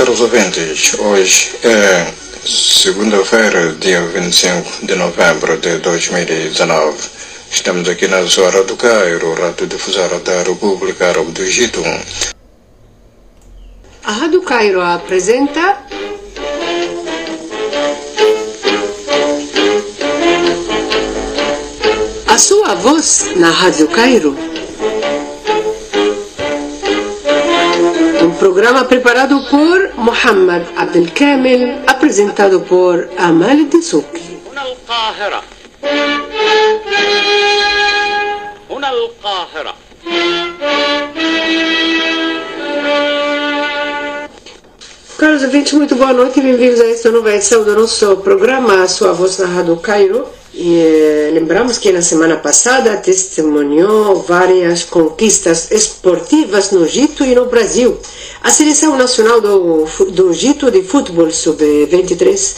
Caros ouvintes, hoje é segunda-feira, dia 25 de novembro de 2019. Estamos aqui na Zora do Cairo, Rádio Difusora da República Árabe do Egito. A Rádio Cairo apresenta a sua voz na Rádio Cairo. Um programa preparado por Mohamed Abdelkamel, apresentado por Amal Dessouki. هنا القاهرة هنا القاهرة Caros ouvintes, muito boa noite e bem-vindos a esta nova edição do nosso programa A Sua Voz na Rádio Cairo. E, eh, lembramos que na semana passada testemunhou várias conquistas esportivas no Egito e no Brasil. A Seleção Nacional do, do Egito de Futebol Sub-23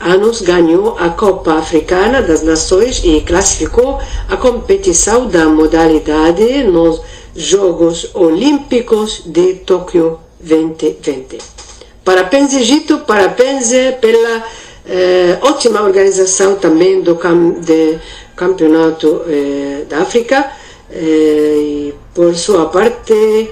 anos ganhou a Copa Africana das Nações e classificou a competição da modalidade nos Jogos Olímpicos de Tóquio 2020. Parabéns, Egito, parabéns eh, pela eh, ótima organização também do cam Campeonato eh, da África. eh, e por sua parte,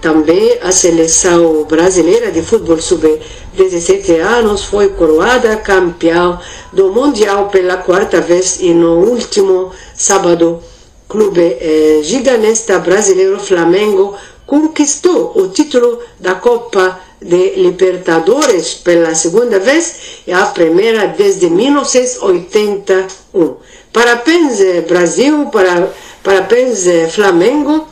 também a seleção brasileira de futebol sub-17 anos foi coroada campeão do Mundial pela quarta vez e no último sábado, clube eh, brasileiro Flamengo conquistou o título da Copa de Libertadores pela segunda vez e a primeira desde 1981. Parabéns Brasil, para, parabéns Flamengo.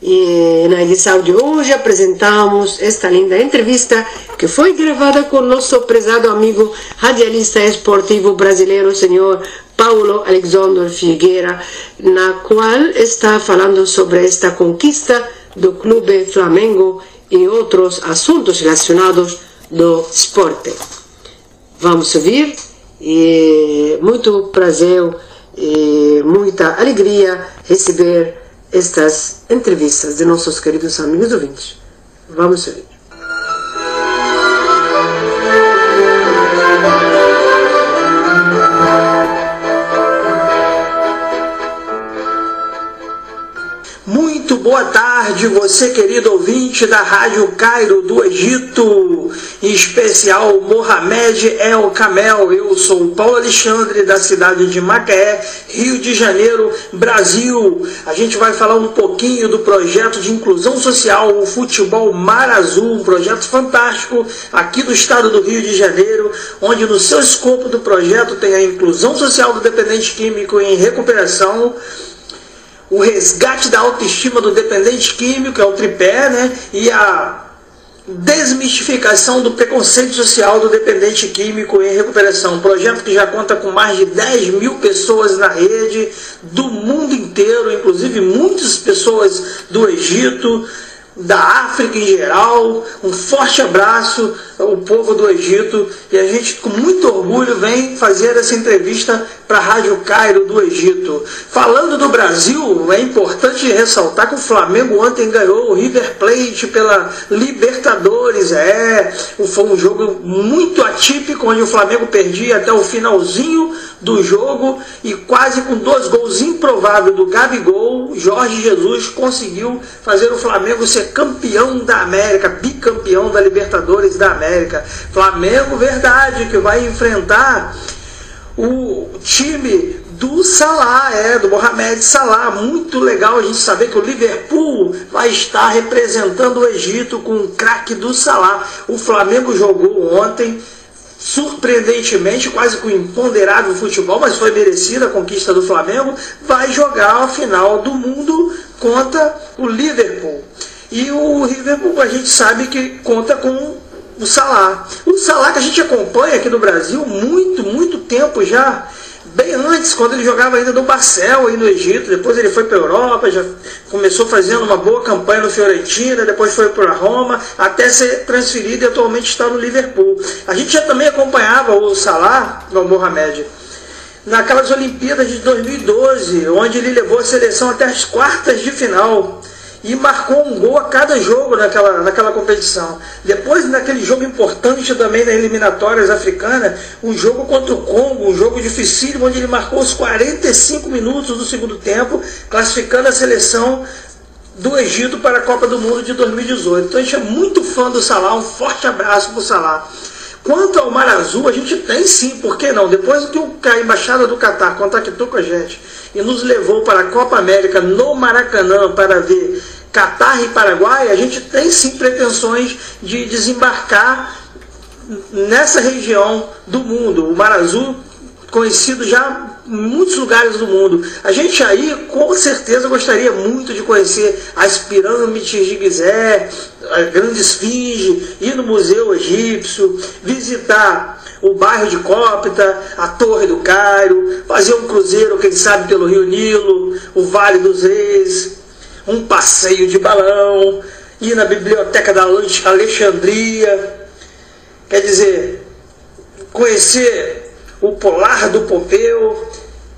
E na edição de hoje apresentamos esta linda entrevista que foi gravada com nosso prezado amigo radialista esportivo brasileiro, senhor Paulo Alexandre Figueira, na qual está falando sobre esta conquista do Clube Flamengo e outros assuntos relacionados do esporte. Vamos ouvir e muito prazer e muita alegria receber estas entrevistas de nossos queridos amigos ouvintes. Vamos ouvir. Muito boa tarde, você querido ouvinte da Rádio Cairo do Egito, em especial Mohamed El Camel. Eu sou Paulo Alexandre da cidade de Macaé, Rio de Janeiro, Brasil. A gente vai falar um pouquinho do projeto de inclusão social, o Futebol Mar Azul, um projeto fantástico aqui do estado do Rio de Janeiro, onde no seu escopo do projeto tem a inclusão social do dependente químico em recuperação o resgate da autoestima do dependente químico, é o tripé, né? E a desmistificação do preconceito social do dependente químico em recuperação. Um projeto que já conta com mais de 10 mil pessoas na rede do mundo inteiro, inclusive muitas pessoas do Egito, da África em geral. Um forte abraço ao povo do Egito e a gente com muito orgulho vem fazer essa entrevista para a Rádio Cairo do Egito. Falando do Brasil, é importante ressaltar que o Flamengo ontem ganhou o River Plate pela Libertadores. É, foi um jogo muito atípico onde o Flamengo perdia até o finalzinho do jogo e quase com dois gols improváveis do Gabigol, Jorge Jesus conseguiu fazer o Flamengo ser campeão da América, bicampeão da Libertadores da América. Flamengo, verdade, que vai enfrentar o time do Salah, é, do Mohamed Salah. Muito legal a gente saber que o Liverpool vai estar representando o Egito com o craque do Salah. O Flamengo jogou ontem surpreendentemente, quase com imponderável futebol, mas foi merecida a conquista do Flamengo, vai jogar a final do mundo contra o Liverpool. E o Liverpool a gente sabe que conta com o Salah. O Salah que a gente acompanha aqui no Brasil muito, muito tempo já. Bem antes, quando ele jogava ainda no Barcel aí no Egito, depois ele foi para a Europa, já começou fazendo uma boa campanha no Fiorentina, depois foi para Roma, até ser transferido e atualmente está no Liverpool. A gente já também acompanhava o Salah, o Mohamed, naquelas Olimpíadas de 2012, onde ele levou a seleção até as quartas de final. E marcou um gol a cada jogo naquela, naquela competição. Depois, naquele jogo importante também na eliminatórias africanas, um jogo contra o Congo, um jogo dificílimo, onde ele marcou os 45 minutos do segundo tempo, classificando a seleção do Egito para a Copa do Mundo de 2018. Então a gente é muito fã do Salah, um forte abraço para o Salah. Quanto ao Mar Azul, a gente tem sim, por que não? Depois que a Embaixada do Catar contactou com a gente e nos levou para a Copa América no Maracanã para ver Catar e Paraguai, a gente tem sim pretensões de desembarcar nessa região do mundo. O Mar Azul, conhecido já em muitos lugares do mundo. A gente aí, com certeza, gostaria muito de conhecer as pirâmides de Gizé, a Grande Esfinge, ir no Museu Egípcio, visitar o bairro de Cópita, a Torre do Cairo, fazer um cruzeiro, quem sabe, pelo Rio Nilo, o Vale dos Reis, um passeio de balão, ir na Biblioteca da Alexandria, quer dizer, conhecer o Polar do Pompeu,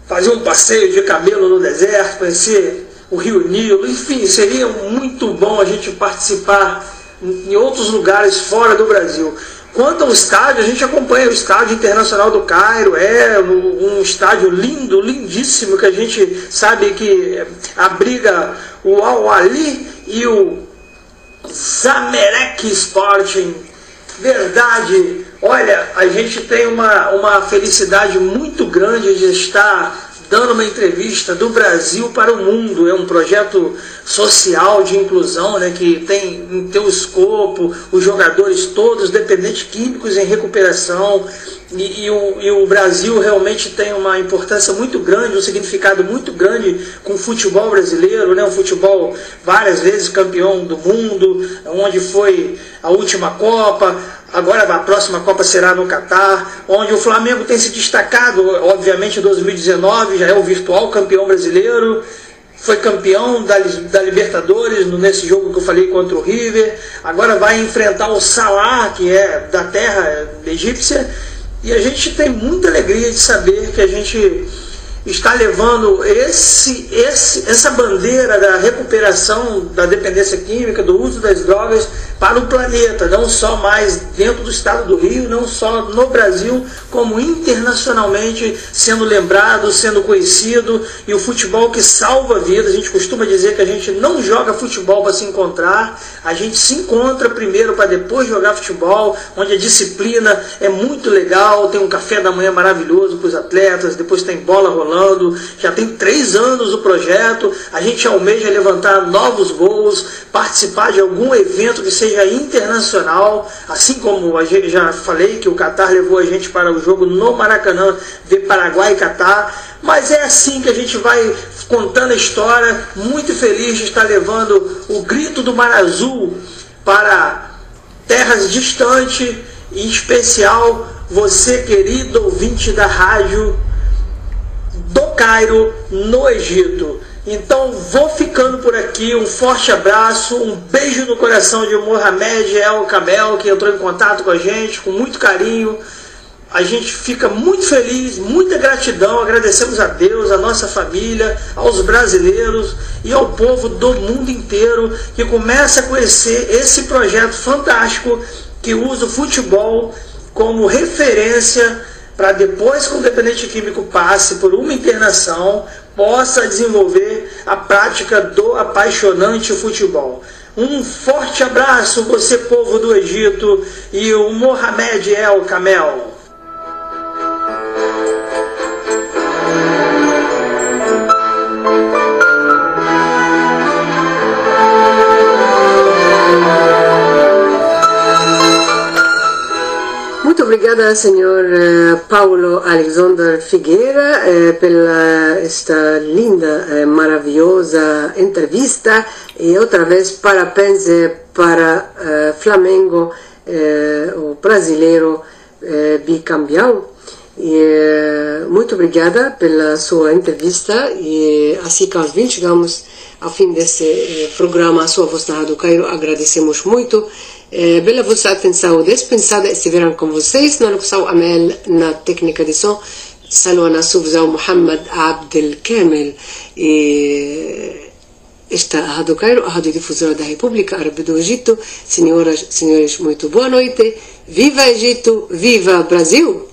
fazer um passeio de camelo no deserto, conhecer o Rio Nilo, enfim, seria muito bom a gente participar em outros lugares fora do Brasil. Quanto ao estádio, a gente acompanha o Estádio Internacional do Cairo, é um estádio lindo, lindíssimo, que a gente sabe que abriga o Al-Ali e o Zamerek Sporting. Verdade, olha, a gente tem uma, uma felicidade muito grande de estar dando uma entrevista do Brasil para o mundo. É um projeto social de inclusão né, que tem em teu escopo os jogadores todos dependentes químicos em recuperação. E, e, o, e, o, Brasil realmente tem uma importância muito grande, um significado muito grande com o futebol brasileiro, né? um futebol várias vezes campeão do mundo, onde foi a última Copa, Agora a próxima Copa será no Catar, onde o Flamengo tem se destacado, obviamente em 2019, já é o virtual campeão brasileiro, foi campeão da, da Libertadores nesse jogo que eu falei contra o River, agora vai enfrentar o Salah, que é da terra egípcia, e a gente tem muita alegria de saber que a gente está levando esse, esse, essa bandeira da recuperação da dependência química, do uso das drogas para o planeta, não só mais dentro do estado do Rio, não só no Brasil, como internacionalmente sendo lembrado, sendo conhecido, e o futebol que salva vidas. A gente costuma dizer que a gente não joga futebol para se encontrar, a gente se encontra primeiro para depois jogar futebol, onde a disciplina é muito legal, tem um café da manhã maravilhoso para os atletas, depois tem bola rolando, já tem três anos o projeto, a gente almeja levantar novos voos, participar de algum evento que seja seja internacional, assim como a gente já falei que o Catar levou a gente para o jogo no Maracanã, ver Paraguai e Catar, mas é assim que a gente vai contando a história, muito feliz de estar levando o grito do Mar Azul para terras distantes, em especial você, querido ouvinte da rádio do Cairo, no Egito. Então vou ficando por aqui. Um forte abraço, um beijo no coração de Mohamed El Kamel, que entrou em contato com a gente com muito carinho. A gente fica muito feliz, muita gratidão. Agradecemos a Deus, a nossa família, aos brasileiros e ao povo do mundo inteiro que começa a conhecer esse projeto fantástico que usa o futebol como referência para depois que o dependente químico passe por uma internação, possa desenvolver a prática do apaixonante futebol. Um forte abraço, você povo do Egito, e o Mohamed El Kamel. Obrigada, senhor eh, Paulo Alexander Figueira, eh, pela esta linda, eh, maravilhosa entrevista. E outra vez parabéns para Flamengo, o brasileiro bicampeão. E, muito obrigada pela sua entrevista. E assim que nós chegamos ao fim desse programa, a sua voz na Rádio Cairo, agradecemos muito Bela vossa atenção dispensada estiveram com vocês na locução Amel na técnica de som Salwa Nassuf Zau Muhammad Abdel Kamel e Esta é a Rádio Cairo, a Rádio Difusora da República Árabe do Egito. Senhoras, senhores, muito boa noite. Viva Egito, viva Brasil!